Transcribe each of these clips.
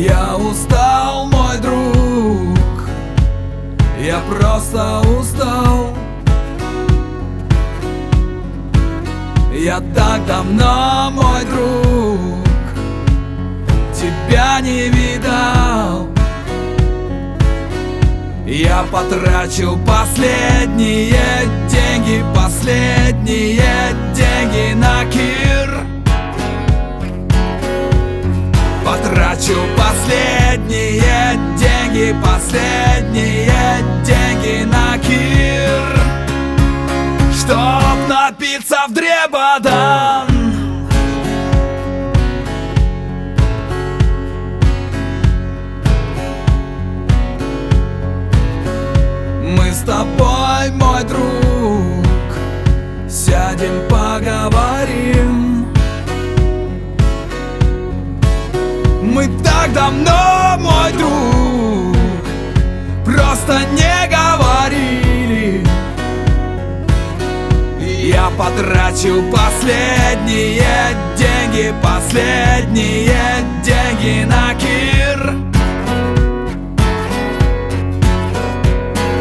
Я устал, мой друг. Я просто устал. Я так давно, мой друг Тебя не видал. Я потратил последние деньги Последние деньги на Кир. Потрачу последние деньги Последние деньги на кир. Чтоб напиться в дребодан Мы с тобой, мой друг так давно, мой друг. Просто не говорили. Я потрачу последние деньги Последние деньги на кир.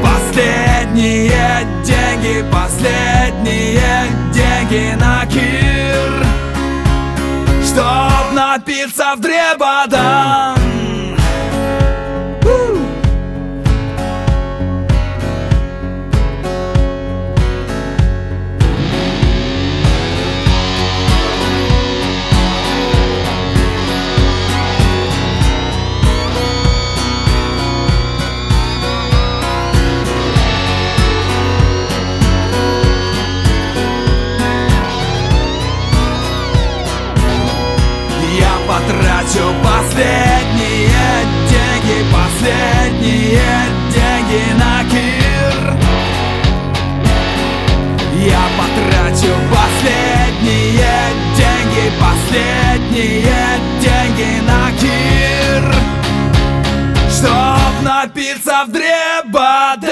Последние деньги, последние деньги на кир напиться в дребодан последние деньги на кир Чтоб напиться в дребодан